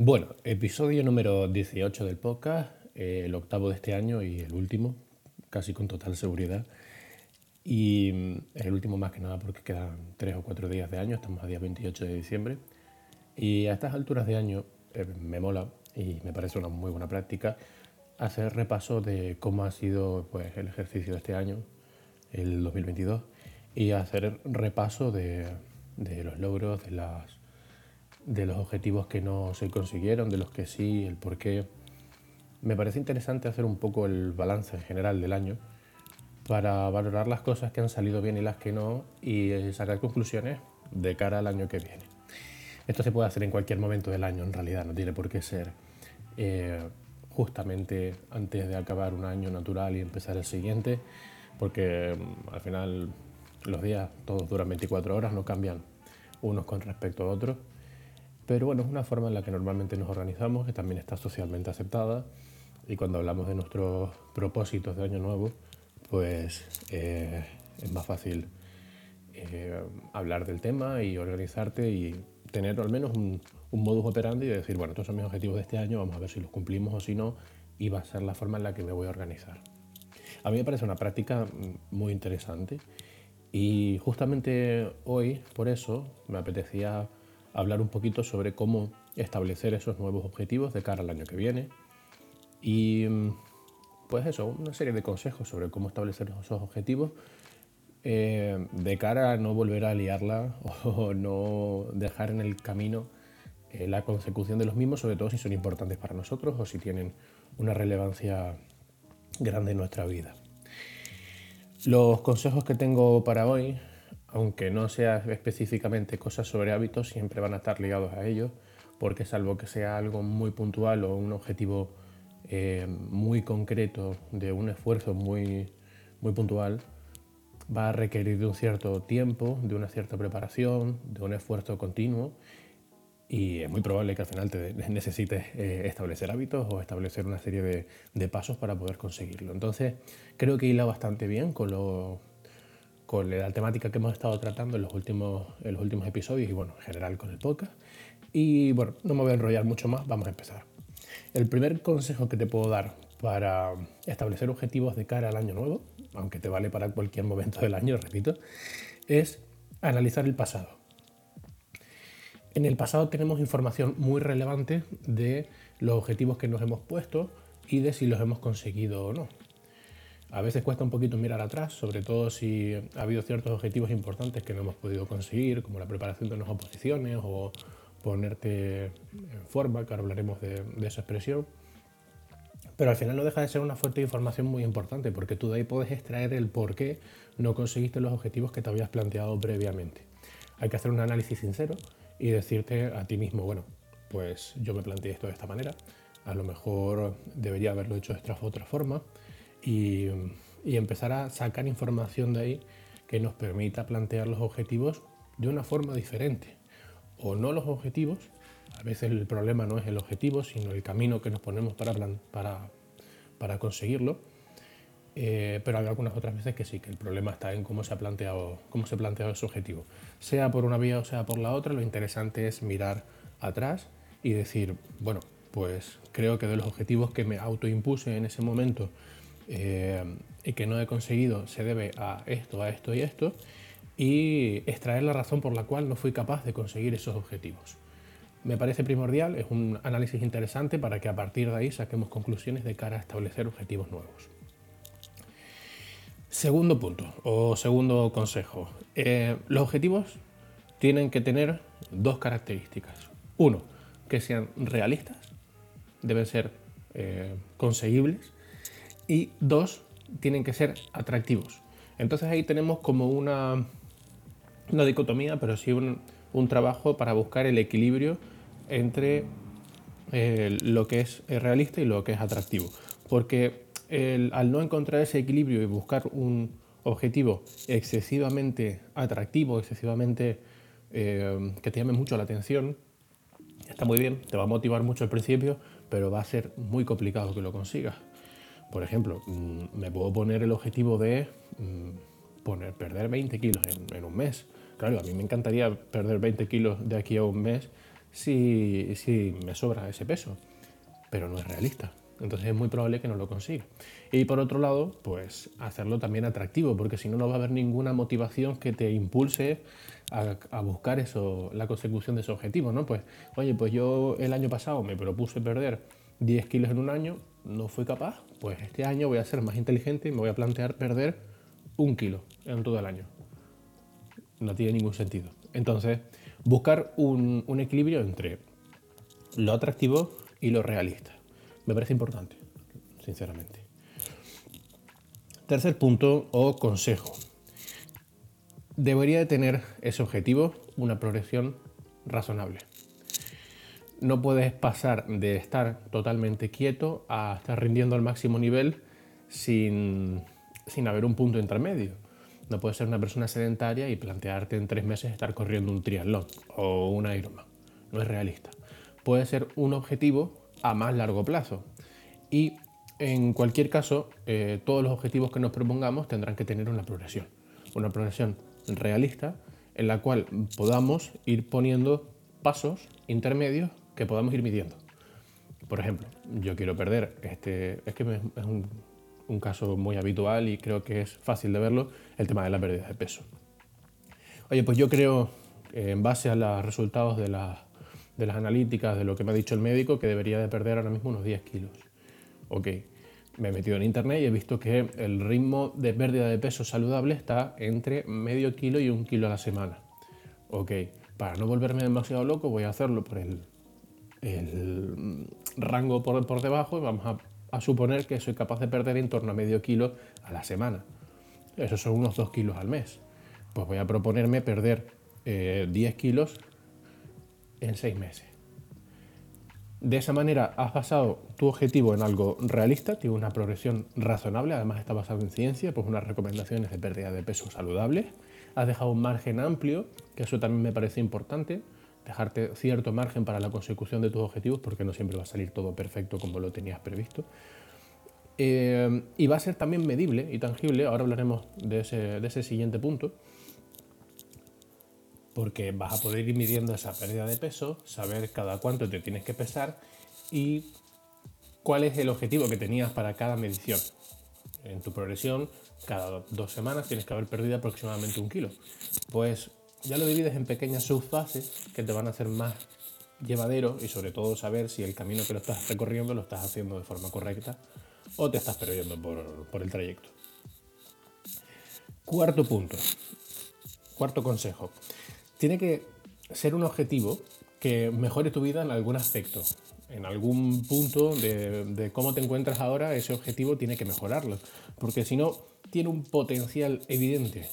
Bueno, episodio número 18 del podcast, eh, el octavo de este año y el último, casi con total seguridad. Y mm, el último más que nada porque quedan tres o cuatro días de año, estamos a día 28 de diciembre. Y a estas alturas de año eh, me mola y me parece una muy buena práctica hacer repaso de cómo ha sido pues, el ejercicio de este año, el 2022, y hacer repaso de, de los logros, de las de los objetivos que no se consiguieron, de los que sí, el por qué. Me parece interesante hacer un poco el balance en general del año para valorar las cosas que han salido bien y las que no y eh, sacar conclusiones de cara al año que viene. Esto se puede hacer en cualquier momento del año, en realidad, no tiene por qué ser eh, justamente antes de acabar un año natural y empezar el siguiente, porque mm, al final los días todos duran 24 horas, no cambian unos con respecto a otros. Pero bueno, es una forma en la que normalmente nos organizamos, que también está socialmente aceptada. Y cuando hablamos de nuestros propósitos de año nuevo, pues eh, es más fácil eh, hablar del tema y organizarte y tener al menos un, un modus operandi y decir, bueno, estos son mis objetivos de este año, vamos a ver si los cumplimos o si no, y va a ser la forma en la que me voy a organizar. A mí me parece una práctica muy interesante y justamente hoy, por eso, me apetecía hablar un poquito sobre cómo establecer esos nuevos objetivos de cara al año que viene y pues eso, una serie de consejos sobre cómo establecer esos objetivos eh, de cara a no volver a liarla o no dejar en el camino eh, la consecución de los mismos, sobre todo si son importantes para nosotros o si tienen una relevancia grande en nuestra vida. Los consejos que tengo para hoy aunque no sea específicamente cosas sobre hábitos, siempre van a estar ligados a ellos, porque salvo que sea algo muy puntual o un objetivo eh, muy concreto de un esfuerzo muy, muy puntual, va a requerir de un cierto tiempo, de una cierta preparación, de un esfuerzo continuo y es muy probable que al final te necesites eh, establecer hábitos o establecer una serie de, pasos para poder conseguirlo. Entonces creo que hila bastante bien con lo, con la temática que hemos estado tratando en los últimos, episodios y bueno, en general con el podcast. Y bueno, no me voy a enrollar mucho más, vamos a empezar. El primer consejo que te puedo dar para establecer objetivos de cara al año nuevo, aunque te vale para cualquier momento del año, repito, es analizar el pasado. En el pasado tenemos información muy relevante de los objetivos que nos hemos puesto y de si los hemos conseguido o no. A veces cuesta un poquito mirar atrás, sobre todo si ha habido ciertos objetivos importantes que no hemos podido conseguir, como la preparación de unas oposiciones o ponerte en forma, que ahora hablaremos de, esa expresión. Pero al final no deja de ser una fuente de información muy importante, porque tú de ahí puedes extraer el por qué no conseguiste los objetivos que te habías planteado previamente. Hay que hacer un análisis sincero y decirte a ti mismo, bueno, pues yo me planteé esto de esta manera, a lo mejor debería haberlo hecho de esta otra forma, y, empezar a sacar información de ahí que nos permita plantear los objetivos de una forma diferente. O no los objetivos, a veces el problema no es el objetivo, sino el camino que nos ponemos para, para, para conseguirlo. Eh, pero hay algunas otras veces que sí, que el problema está en cómo se ha planteado, cómo se ha planteado ese objetivo. Sea por una vía o sea por la otra, lo interesante es mirar atrás y decir, bueno, pues creo que de los objetivos que me autoimpuse en ese momento eh, y que no he conseguido se debe a esto, a esto y esto, y extraer la razón por la cual no fui capaz de conseguir esos objetivos. Me parece primordial, es un análisis interesante para que a partir de ahí saquemos conclusiones de cara a establecer objetivos nuevos. Segundo punto o segundo consejo. Eh, los objetivos tienen que tener dos características. Uno, que sean realistas, deben ser eh, conseguibles y dos, tienen que ser atractivos. Entonces ahí tenemos como una, una dicotomía, pero sí un, trabajo para buscar el equilibrio entre eh, lo que es realista y lo que es atractivo. Porque al no encontrar ese equilibrio y buscar un objetivo excesivamente atractivo, excesivamente eh, que te llame mucho la atención, está muy bien, te va a motivar mucho al principio, pero va a ser muy complicado que lo consigas. Por ejemplo, mm, me puedo poner el objetivo de mm, poner, perder 20 kilos en, un mes. Claro, a mí me encantaría perder 20 kilos de aquí a un mes si, si me sobra ese peso, pero no es realista. Entonces es muy probable que no lo consiga. Y por otro lado, pues hacerlo también atractivo, porque si no, no va a haber ninguna motivación que te impulse a, buscar eso, la consecución de ese objetivo, ¿no? Pues, oye, pues yo el año pasado me propuse perder 10 kilos en un año, no fui capaz, pues este año voy a ser más inteligente y me voy a plantear perder un kilo en todo el año. No tiene ningún sentido. Entonces, buscar un, un equilibrio entre lo atractivo y lo realista. Me parece importante, sinceramente. Tercer punto o consejo. Debería de tener ese objetivo una progresión razonable. No puedes pasar de estar totalmente quieto a estar rindiendo al máximo nivel sin, sin haber un punto intermedio. No puedes ser una persona sedentaria y plantearte en tres meses estar corriendo un triatlón o un Ironman. No es realista. Puede ser un objetivo a más largo plazo. Y en cualquier caso, eh, todos los objetivos que nos propongamos tendrán que tener una progresión. Una progresión realista en la cual podamos ir poniendo pasos intermedios que podamos ir midiendo. Por ejemplo, yo quiero perder, este, es que es un, caso muy habitual y creo que es fácil de verlo, el tema de la pérdida de peso. Oye, pues yo creo, en base a los resultados de, de las analíticas, de lo que me ha dicho el médico, que debería de perder ahora mismo unos 10 kilos. Ok, me he metido en internet y he visto que el ritmo de pérdida de peso saludable está entre medio kilo y un kilo a la semana. Ok, para no volverme demasiado loco voy a hacerlo por el, el rango por, por debajo vamos a suponer que soy capaz de perder en torno a medio kilo a la semana. Esos son unos 2 kilos al mes. Pues voy a proponerme perder 10 eh, kilos en 6 meses. De esa manera has basado tu objetivo en algo realista, tiene una progresión razonable, además está basado en ciencia, pues unas recomendaciones de pérdida de peso saludable. Has dejado un margen amplio, que eso también me parece importante, dejarte cierto margen para la consecución de tus objetivos, porque no siempre va a salir todo perfecto como lo tenías previsto. Eh, y va a ser también medible y tangible, ahora hablaremos de ese, siguiente punto, porque vas a poder ir midiendo esa pérdida de peso, saber cada cuánto te tienes que pesar y cuál es el objetivo que tenías para cada medición. En tu progresión, cada dos semanas tienes que haber perdido aproximadamente un kilo. Pues ya lo divides en pequeñas subfases que te van a hacer más llevadero y sobre todo saber si el camino que lo estás recorriendo lo estás haciendo de forma correcta o te estás perdiendo por, el trayecto. Cuarto punto, cuarto consejo. Tiene que ser un objetivo que mejore tu vida en algún aspecto. En algún punto de, de cómo te encuentras ahora, ese objetivo tiene que mejorarlo. Porque si no, tiene un potencial evidente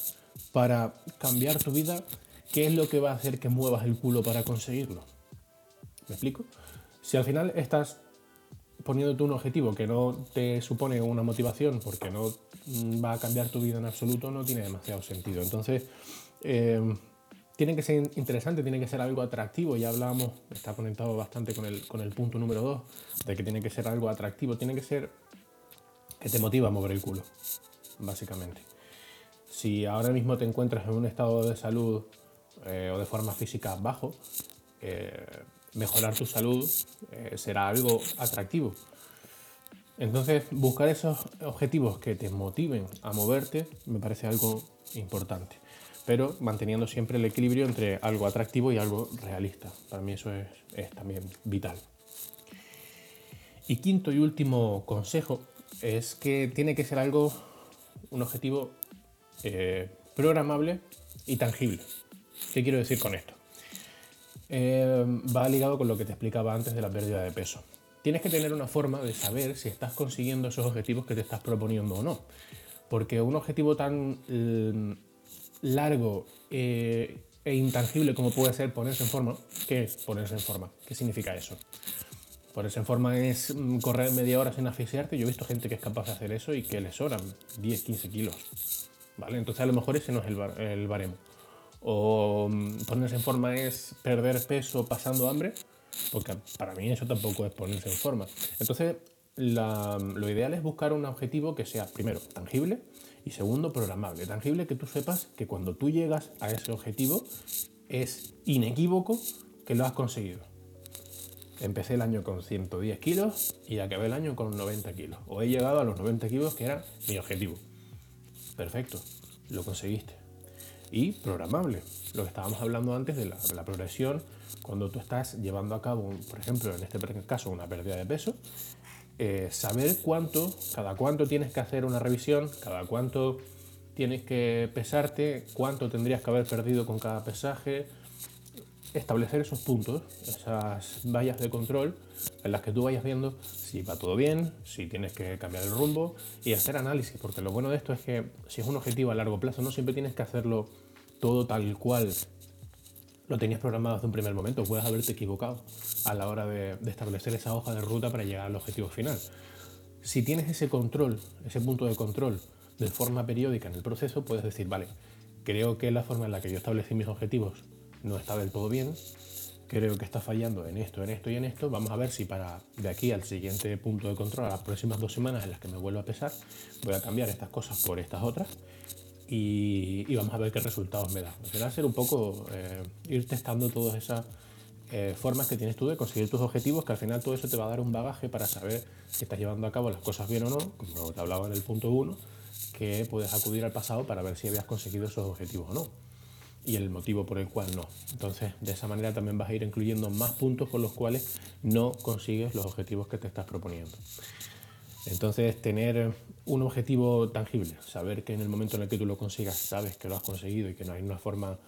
para cambiar tu vida, ¿qué es lo que va a hacer que muevas el culo para conseguirlo? ¿Me explico? Si al final estás poniéndote un objetivo que no te supone una motivación porque no va a cambiar tu vida en absoluto, no tiene demasiado sentido. Entonces, eh, tiene que ser interesante, tiene que ser algo atractivo. Ya hablábamos, está conectado bastante con el, con el punto número 2, de que tiene que ser algo atractivo, tiene que ser que te motiva a mover el culo, básicamente. Si ahora mismo te encuentras en un estado de salud eh, o de forma física bajo, eh, mejorar tu salud eh, será algo atractivo. Entonces, buscar esos objetivos que te motiven a moverte me parece algo importante, pero manteniendo siempre el equilibrio entre algo atractivo y algo realista. Para mí eso es, es también vital. Y quinto y último consejo es que tiene que ser algo, un objetivo eh, programable y tangible. ¿Qué quiero decir con esto? Eh, va ligado con lo que te explicaba antes de la pérdida de peso. Tienes que tener una forma de saber si estás consiguiendo esos objetivos que te estás proponiendo o no. Porque un objetivo tan mm, largo eh, e intangible como puede ser ponerse en forma, ¿qué es ponerse en forma? ¿Qué significa eso? Ponerse en forma es mm, correr media hora sin asfixiarte. Yo he visto gente que es capaz de hacer eso y que le sobran 10, 15 kilos. Entonces a lo mejor ese no es el, baremo. O mm, ponerse en forma es perder peso pasando hambre, porque para mí eso tampoco es ponerse en forma. Entonces lo ideal es buscar un objetivo que sea, primero, tangible y segundo, programable. Tangible que tú sepas que cuando tú llegas a ese objetivo es inequívoco que lo has conseguido. empecé el año con 110 kilos y acabé el año con 90 kilos. O he llegado a los 90 kilos que era mi objetivo. Perfecto, lo conseguiste. Y programable, lo que estábamos hablando antes de la, progresión, cuando tú estás llevando a cabo, por ejemplo, en este caso, una pérdida de peso, eh, saber cuánto, cada cuánto tienes que hacer una revisión, cada cuánto tienes que pesarte, cuánto tendrías que haber perdido con cada pesaje, establecer esos puntos, esas vallas de control en las que tú vayas viendo si va todo bien, si tienes que cambiar el rumbo y hacer análisis, porque lo bueno de esto es que si es un objetivo a largo plazo no siempre tienes que hacerlo todo tal cual lo tenías programado desde un primer momento, puedes haberte equivocado a la hora de, de establecer esa hoja de ruta para llegar al objetivo final. Si tienes ese control, ese punto de control de forma periódica en el proceso, puedes decir, vale, creo que la forma en la que yo establecí mis objetivos no está del todo bien, creo que está fallando en esto, en esto y en esto. Vamos a ver si para de aquí al siguiente punto de control, a las próximas dos semanas en las que me vuelvo a pesar, voy a cambiar estas cosas por estas otras y, vamos a ver qué resultados me da. Será ser un poco eh, ir testando todas esas eh, formas que tienes tú de conseguir tus objetivos, que al final todo eso te va a dar un bagaje para saber si estás llevando a cabo las cosas bien o no, como te hablaba en el punto 1, que puedes acudir al pasado para ver si habías conseguido esos objetivos o no y el motivo por el cual no. Entonces, de esa manera también vas a ir incluyendo más puntos por los cuales no consigues los objetivos que te estás proponiendo. Entonces, tener un objetivo tangible, saber que en el momento en el que tú lo consigas, sabes que lo has conseguido y que no hay una forma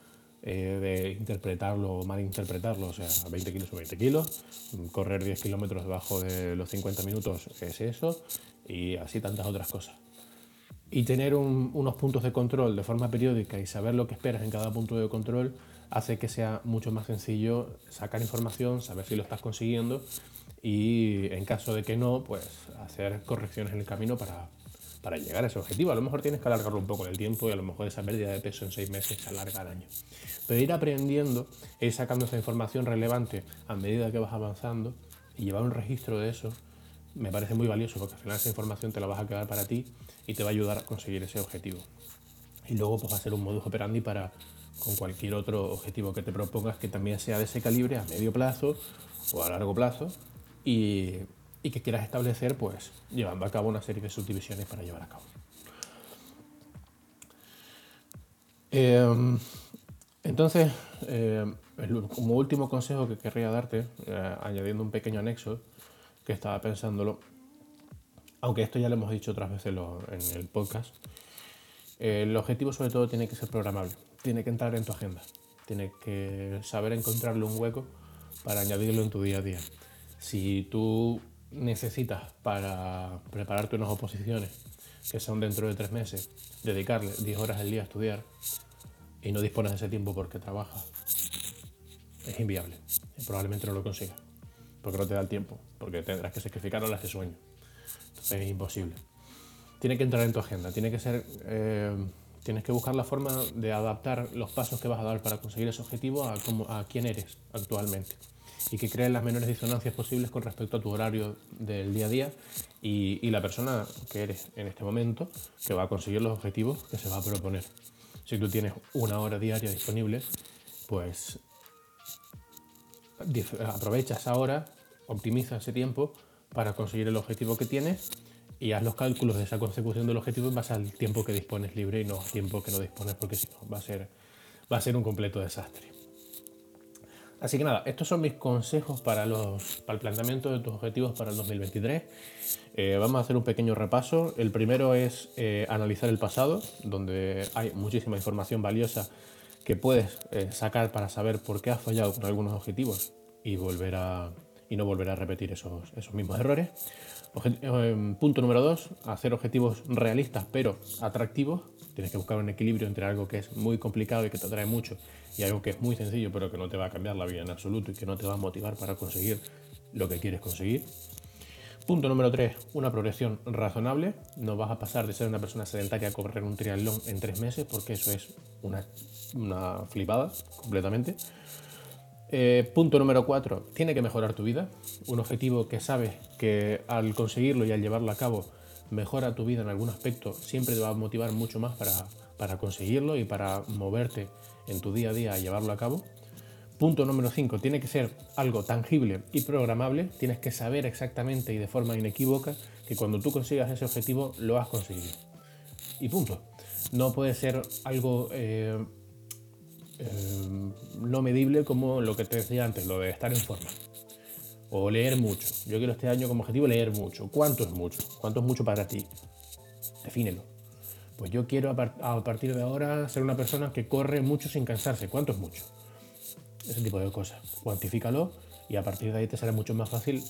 eh, de interpretarlo o malinterpretarlo, o sea, 20 kilos o 20 kilos, correr 10 kilómetros debajo de los 50 minutos es eso, y así tantas otras cosas y tener unos puntos de control de forma periódica y saber lo que esperas en cada punto de control hace que sea mucho más sencillo sacar información, saber si lo estás consiguiendo y en caso de que no, pues hacer correcciones en el camino para, para llegar a ese objetivo. A lo mejor tienes que alargarlo un poco en el tiempo y a lo mejor esa pérdida de peso en seis meses se alarga al año. Pero ir aprendiendo, ir sacando esa información relevante a medida que vas avanzando y llevar un registro de eso me parece muy valioso porque al final esa información te la vas a quedar para ti y te va a ayudar a conseguir ese objetivo. Y luego pues ser un modus operandi para con cualquier otro objetivo que te propongas que también sea de ese calibre a medio plazo o a largo plazo y, y que quieras establecer pues llevando a cabo una serie de subdivisiones para llevar a cabo. Em, entonces, em, como último consejo que querría darte, eh, añadiendo un pequeño anexo, que estaba pensándolo, aunque esto ya lo hemos dicho otras veces en el podcast, el objetivo sobre todo tiene que ser programable, tiene que entrar en tu agenda, tiene que saber encontrarle un hueco para añadirlo en tu día a día. Si tú necesitas para prepararte unas oposiciones que son dentro de tres meses, dedicarle 10 horas al día a estudiar y no dispones de ese tiempo porque trabajas, es inviable. Probablemente no lo consigas porque no te da el tiempo, porque tendrás que sacrificar horas de sueño. Entonces es imposible. Tiene que entrar en tu agenda, tiene que ser, eh, tienes que buscar la forma de adaptar los pasos que vas a dar para conseguir ese objetivo a, quién eres actualmente y que crees las menores disonancias posibles con respecto a tu horario del día a día y, y, la persona que eres en este momento que va a conseguir los objetivos que se va a proponer. Si tú tienes una hora diaria disponible, pues aprovecha esa hora optimiza ese tiempo para conseguir el objetivo que tienes y haz los cálculos de esa consecución del objetivo en base al tiempo que dispones libre y no al tiempo que no dispones, porque si no va a ser, va a ser un completo desastre. Así que nada, estos son mis consejos para, los, para el planteamiento de tus objetivos para el 2023. Eh, vamos a hacer un pequeño repaso. El primero es eh, analizar el pasado, donde hay muchísima información valiosa que puedes eh, sacar para saber por qué has fallado con algunos objetivos y volver a, y no volver a repetir esos, esos mismos errores. Eh, punto número dos, hacer objetivos realistas pero atractivos. Tienes que buscar un equilibrio entre algo que es muy complicado y que te atrae mucho y algo que es muy sencillo pero que no te va a cambiar la vida en absoluto y que no te va a motivar para conseguir lo que quieres conseguir. Punto número tres, una progresión razonable. No vas a pasar de ser una persona sedentaria a correr un triatlón en tres meses porque eso es una, una flipada completamente. Eh, punto número 4. Tiene que mejorar tu vida. Un objetivo que sabes que al conseguirlo y al llevarlo a cabo mejora tu vida en algún aspecto, siempre te va a motivar mucho más para, conseguirlo y para moverte en tu día a día a llevarlo a cabo. Punto número 5, tiene que ser algo tangible y programable. Tienes que saber exactamente y de forma inequívoca que cuando tú consigas ese objetivo lo has conseguido. Y punto. No puede ser algo eh, eh, no medible como lo que te decía antes, lo de estar en forma. O leer mucho. Yo quiero este año como objetivo leer mucho. ¿Cuánto es mucho? ¿Cuánto es mucho para ti? Defínelo. Pues yo quiero a partir de ahora ser una persona que corre mucho sin cansarse. ¿Cuánto es mucho? ese tipo de cosas. Cuantifícalo y a partir de ahí te será mucho más fácil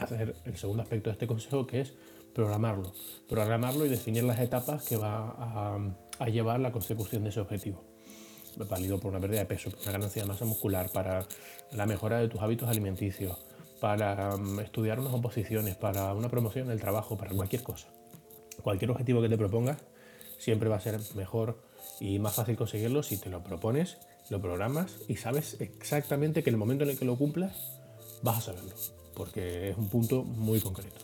hacer el segundo aspecto de este consejo, que es programarlo. Programarlo y definir las etapas que va a, llevar la consecución de ese objetivo. Válido por una pérdida de peso, una ganancia de masa muscular, para la mejora de tus hábitos alimenticios, para mm, estudiar unas oposiciones, para una promoción del trabajo, para cualquier cosa. Cualquier objetivo que te propongas siempre va a ser mejor y más fácil conseguirlo si te lo propones lo programas y sabes exactamente que en el momento en el que lo cumplas vas a saberlo, porque es un punto muy concreto.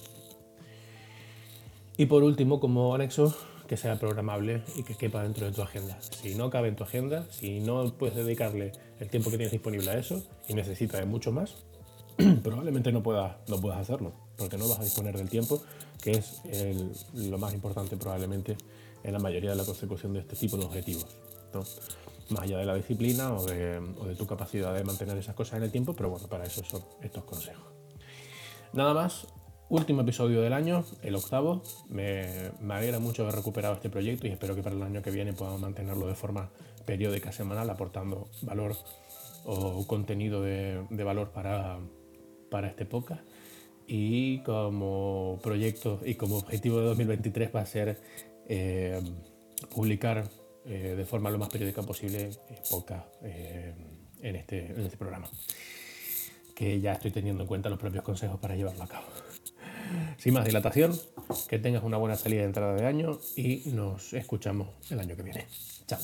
Y por último, como anexo, que sea programable y que quepa dentro de tu agenda. Si no cabe en tu agenda, si no puedes dedicarle el tiempo que tienes disponible a eso y necesitas de mucho más, probablemente no puedas, no puedas hacerlo, porque no vas a disponer del tiempo, que es lo más importante probablemente en la mayoría de la consecución de este tipo de objetivos más allá de la disciplina o de, tu capacidad de mantener esas cosas en el tiempo, pero bueno, para eso son estos consejos. Nada más, último episodio del año, el octavo. Me, alegra mucho haber recuperado este proyecto y espero que para el año que viene podamos mantenerlo de forma periódica, semanal, aportando valor o contenido de, valor para, para este podcast. Y como proyecto y como objetivo de 2023 va a ser eh, publicar eh, de forma lo más periódica posible poca eh, en, este, en este programa. Que ya estoy teniendo en cuenta los propios consejos para llevarlo a cabo. Sin más dilatación, que tengas una buena salida de entrada de año y nos escuchamos el año que viene. Chao.